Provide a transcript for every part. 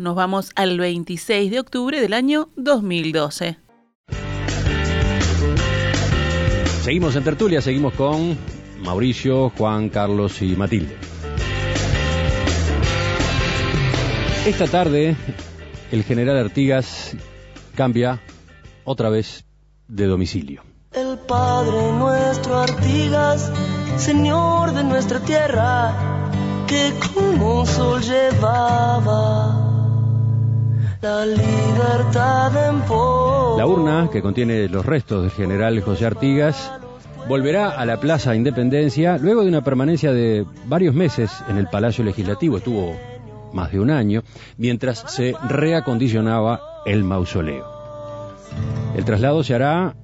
nos vamos al 26 de octubre del año 2012. Seguimos en tertulia, seguimos con Mauricio, Juan, Carlos y Matilde. Esta tarde el general Artigas cambia otra vez de domicilio. El Padre nuestro Artigas, Señor de nuestra tierra, que como un sol llevaba la urna, que contiene los restos del general José Artigas, volverá a la Plaza Independencia luego de una permanencia de varios meses en el Palacio Legislativo, estuvo más de un año, mientras se reacondicionaba el mausoleo. El traslado se hará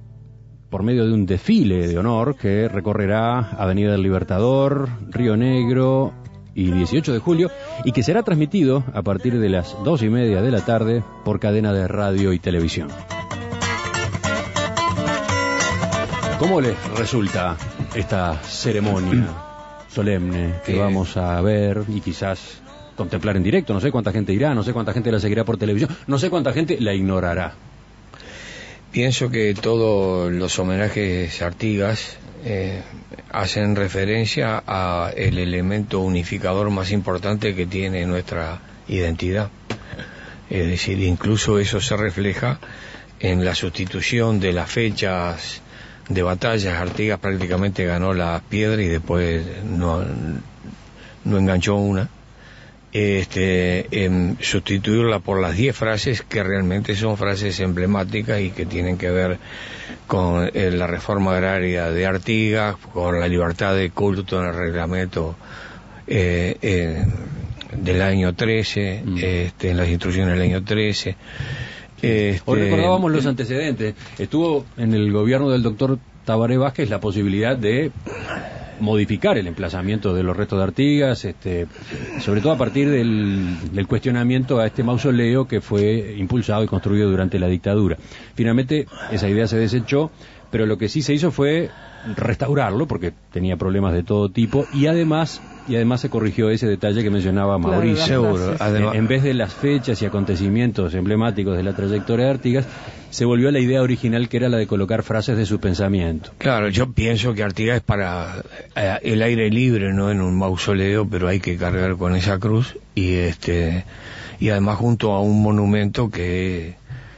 por medio de un desfile de honor que recorrerá Avenida del Libertador, Río Negro y 18 de julio y que será transmitido a partir de las dos y media de la tarde por cadena de radio y televisión. ¿Cómo les resulta esta ceremonia solemne que vamos a ver y quizás contemplar en directo? No sé cuánta gente irá, no sé cuánta gente la seguirá por televisión, no sé cuánta gente la ignorará. Pienso que todos los homenajes a Artigas eh, hacen referencia a el elemento unificador más importante que tiene nuestra identidad. Es decir, incluso eso se refleja en la sustitución de las fechas de batallas. Artigas prácticamente ganó la piedra y después no, no enganchó una este, em, sustituirla por las 10 frases que realmente son frases emblemáticas y que tienen que ver con eh, la reforma agraria de Artigas, con la libertad de culto en el reglamento eh, eh, del año 13, mm. este, en las instrucciones del año 13. Este, Hoy recordábamos los antecedentes. Estuvo en el gobierno del doctor Tabaré Vázquez la posibilidad de modificar el emplazamiento de los restos de Artigas, este, sobre todo a partir del, del, cuestionamiento a este mausoleo que fue impulsado y construido durante la dictadura. Finalmente esa idea se desechó, pero lo que sí se hizo fue restaurarlo porque tenía problemas de todo tipo y además y además se corrigió ese detalle que mencionaba Mauricio. en vez de las fechas y acontecimientos emblemáticos de la trayectoria de Artigas, se volvió a la idea original que era la de colocar frases de su pensamiento. Claro, yo pienso que Artigas es para eh, el aire libre, no en un mausoleo, pero hay que cargar con esa cruz y este y además junto a un monumento que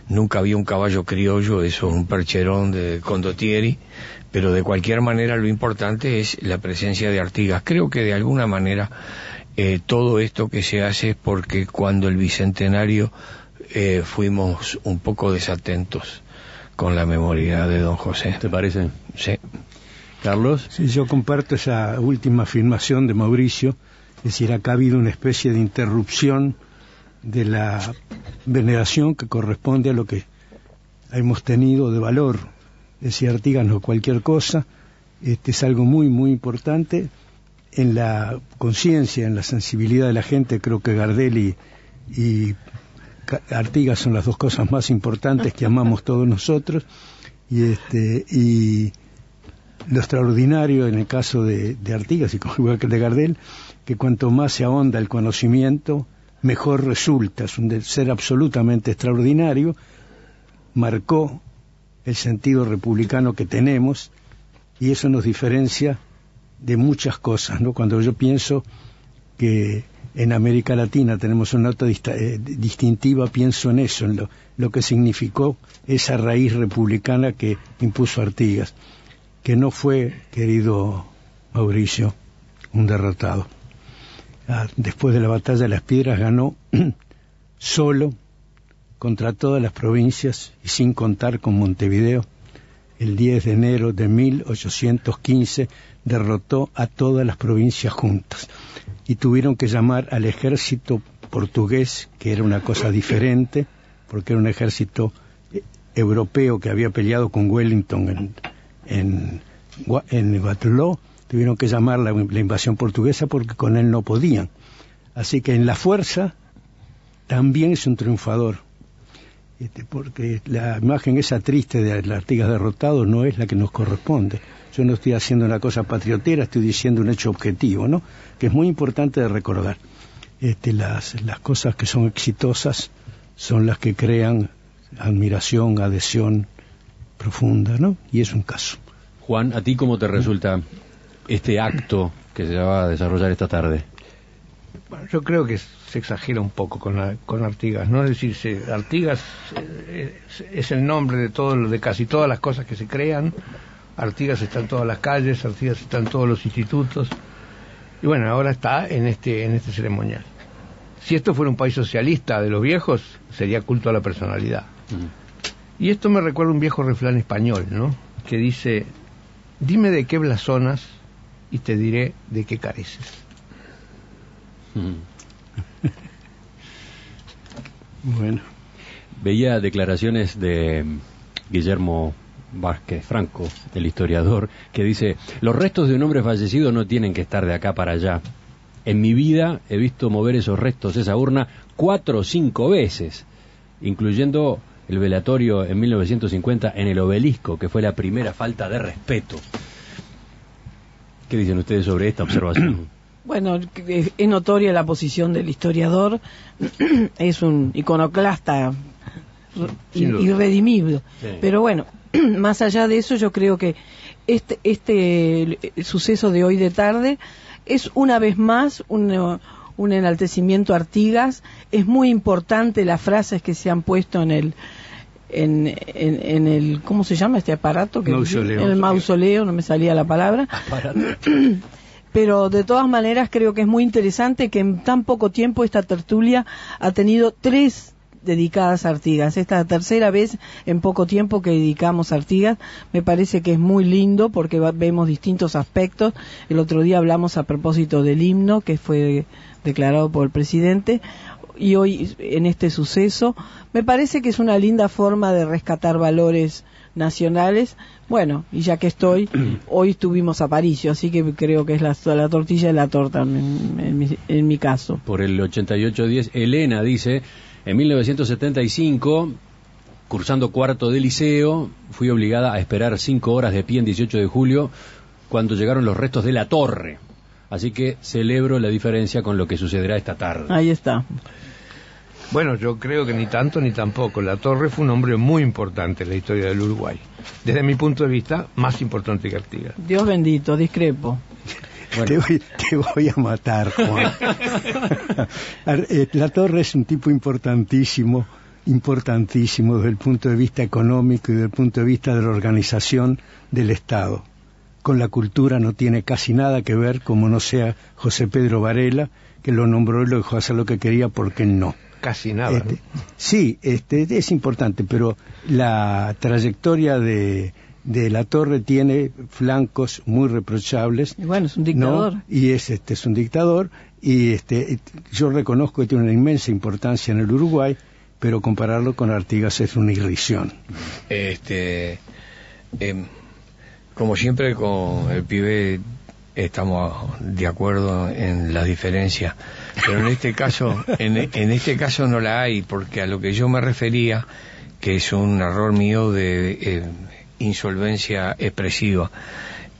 nunca había un caballo criollo, eso es un percherón de Condottieri pero de cualquier manera lo importante es la presencia de Artigas. Creo que de alguna manera eh, todo esto que se hace es porque cuando el bicentenario eh, fuimos un poco desatentos con la memoria de don José. ¿Te parece? Sí. Carlos. Sí, yo comparto esa última afirmación de Mauricio, es decir, acá ha habido una especie de interrupción de la veneración que corresponde a lo que hemos tenido de valor. Decía Artigas, no cualquier cosa, este es algo muy, muy importante en la conciencia, en la sensibilidad de la gente, creo que Gardel y, Artigas son las dos cosas más importantes que amamos todos nosotros, y este, y lo extraordinario en el caso de, Artigas y igual que de Gardel, que cuanto más se ahonda el conocimiento, mejor resulta, es un ser absolutamente extraordinario, marcó el sentido republicano que tenemos y eso nos diferencia de muchas cosas, ¿no? Cuando yo pienso que en América Latina tenemos una nota eh, distintiva, pienso en eso, en lo, lo, que significó esa raíz republicana que impuso Artigas, que no fue, querido Mauricio, un derrotado. Ah, después de la batalla de las piedras ganó solo contra todas las provincias y sin contar con Montevideo, el 10 de enero de 1815 derrotó a todas las provincias juntas y tuvieron que llamar al ejército portugués, que era una cosa diferente, porque era un ejército eh, europeo que había peleado con Wellington en, en, Waterloo, tuvieron que llamar la, la invasión portuguesa porque con él no podían. Así que en la fuerza también es un triunfador. Este, porque la imagen esa triste de las Artigas derrotado no es la que nos corresponde. Yo no estoy haciendo una cosa patriotera, estoy diciendo un hecho objetivo, ¿no? Que es muy importante de recordar. Este, las, las cosas que son exitosas son las que crean admiración, adhesión profunda, ¿no? Y es un caso. Juan, ¿a ti cómo te resulta este acto que se va a desarrollar esta tarde? Bueno, yo creo que se exagera un poco con, con Artigas, ¿no? Es decir, Artigas eh, es, el nombre de todo, de casi todas las cosas que se crean. Artigas está en todas las calles, Artigas está en todos los institutos. Y bueno, ahora está en este, en este ceremonial. Si esto fuera un país socialista de los viejos, sería culto a la personalidad. Mm. Y esto me recuerda un viejo refrán español, ¿no? Que dice, dime de qué blasonas y te diré de qué careces. Mm. bueno. Veía declaraciones de Guillermo Vázquez Franco, el historiador, que dice, los restos de un hombre fallecido no tienen que estar de acá para allá. En mi vida he visto mover esos restos, esa urna, cuatro o cinco veces, incluyendo el velatorio en 1950 en el obelisco, que fue la primera falta de respeto. ¿Qué dicen ustedes sobre esta observación? Bueno, es notoria la posición del historiador, es un iconoclasta irredimible. Pero bueno, más allá de eso, yo creo que este, este suceso de hoy de tarde es una vez más un, un enaltecimiento a Artigas. Es muy importante las frases que se han puesto en el, en, en, el ¿cómo se llama este aparato? Que mausoleo. En el mausoleo, no me salía la palabra. Pero de todas maneras creo que es muy interesante que en tan poco tiempo esta tertulia ha tenido tres dedicadas a Artigas. Esta es la tercera vez en poco tiempo que dedicamos a Artigas. Me parece que es muy lindo porque vemos distintos aspectos. El otro día hablamos a propósito del himno que fue declarado por el presidente y hoy en este suceso. Me parece que es una linda forma de rescatar valores nacionales. Bueno, y ya que estoy, hoy estuvimos a Paricio, así que creo que es la, la tortilla y la torta en, mi, en mi caso. Por el 8810, Elena dice, en 1975, cursando cuarto de liceo, fui obligada a esperar cinco horas de pie en 18 de julio cuando llegaron los restos de la torre. Así que celebro la diferencia con lo que sucederá esta tarde. Ahí está. Bueno, yo creo que ni tanto ni tampoco. La Torre fue un hombre muy importante en la historia del Uruguay. Desde mi punto de vista, más importante que Artigas. Dios bendito, discrepo. Te, voy, a matar, Juan. Eh, la Torre es un tipo importantísimo, importantísimo desde el punto de vista económico y desde el punto de vista de la organización del Estado. Con la cultura no tiene casi nada que ver, como no sea José Pedro Varela, que lo nombró y lo dejó hacer lo que quería porque no. Casi nada. Este, sí, este, es importante, pero la trayectoria de, de la torre tiene flancos muy reprochables. Y bueno, es un dictador. Y es, este, es un dictador y este, yo reconozco que tiene una inmensa importancia en el Uruguay, pero compararlo con Artigas es una irrisión. Este, em, como siempre con el pibe estamos de acuerdo en la diferencia, pero en este caso, en, en este caso no la hay, porque a lo que yo me refería, que es un error mío de eh, insolvencia expresiva.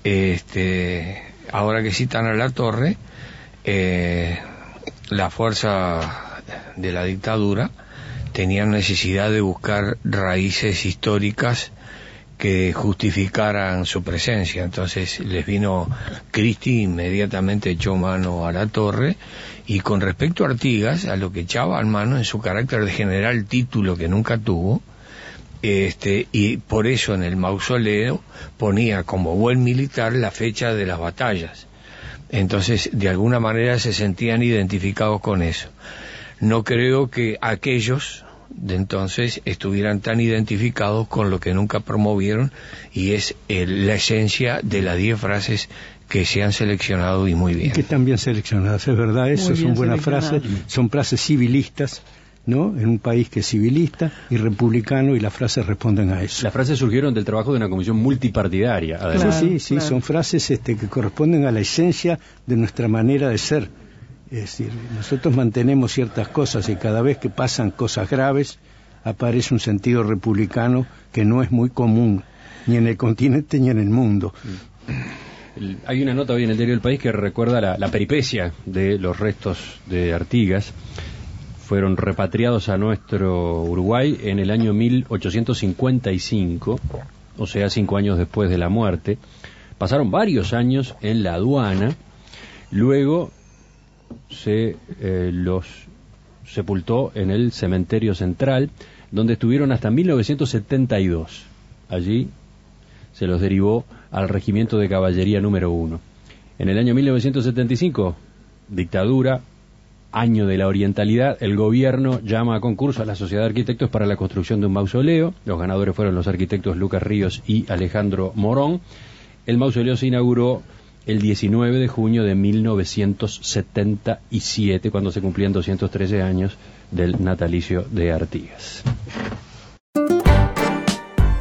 Este, ahora que citan a la torre, eh, la fuerza de la dictadura tenía necesidad de buscar raíces históricas que justificaran su presencia. Entonces les vino Cristi, inmediatamente echó mano a la torre y con respecto a Artigas, a lo que echaba mano en su carácter de general título que nunca tuvo, este, y por eso en el mausoleo ponía como buen militar la fecha de las batallas. Entonces, de alguna manera se sentían identificados con eso. No creo que aquellos de entonces estuvieran tan identificados con lo que nunca promovieron y es la esencia de las diez frases que se han seleccionado y muy bien. Y que están bien seleccionadas, es verdad, eso son buenas frases, son frases civilistas ¿no? En un país que es civilista y republicano y las frases responden a eso. Las frases surgieron del trabajo de una comisión multipartidaria, además. sí, sí, son frases este, que corresponden a la esencia de nuestra manera de ser. Es decir, nosotros mantenemos ciertas cosas y cada vez que pasan cosas graves aparece un sentido republicano que no es muy común ni en el continente ni en el mundo. Hay una nota hoy en el diario del país que recuerda la, la peripecia de los restos de Artigas fueron repatriados a nuestro Uruguay en el año 1855, o sea, cinco años después de la muerte. Pasaron varios años en la aduana, luego se eh, los sepultó en el cementerio central, donde estuvieron hasta 1972. Allí se los derivó al regimiento de caballería número uno. En el año 1975, dictadura, año de la orientalidad, el gobierno llama a concurso a la Sociedad de Arquitectos para la construcción de un mausoleo. Los ganadores fueron los arquitectos Lucas Ríos y Alejandro Morón. El mausoleo se inauguró el 19 de junio de 1977, cuando se cumplían 213 años del natalicio de Artigas.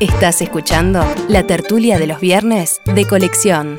Estás escuchando la tertulia de los viernes de colección.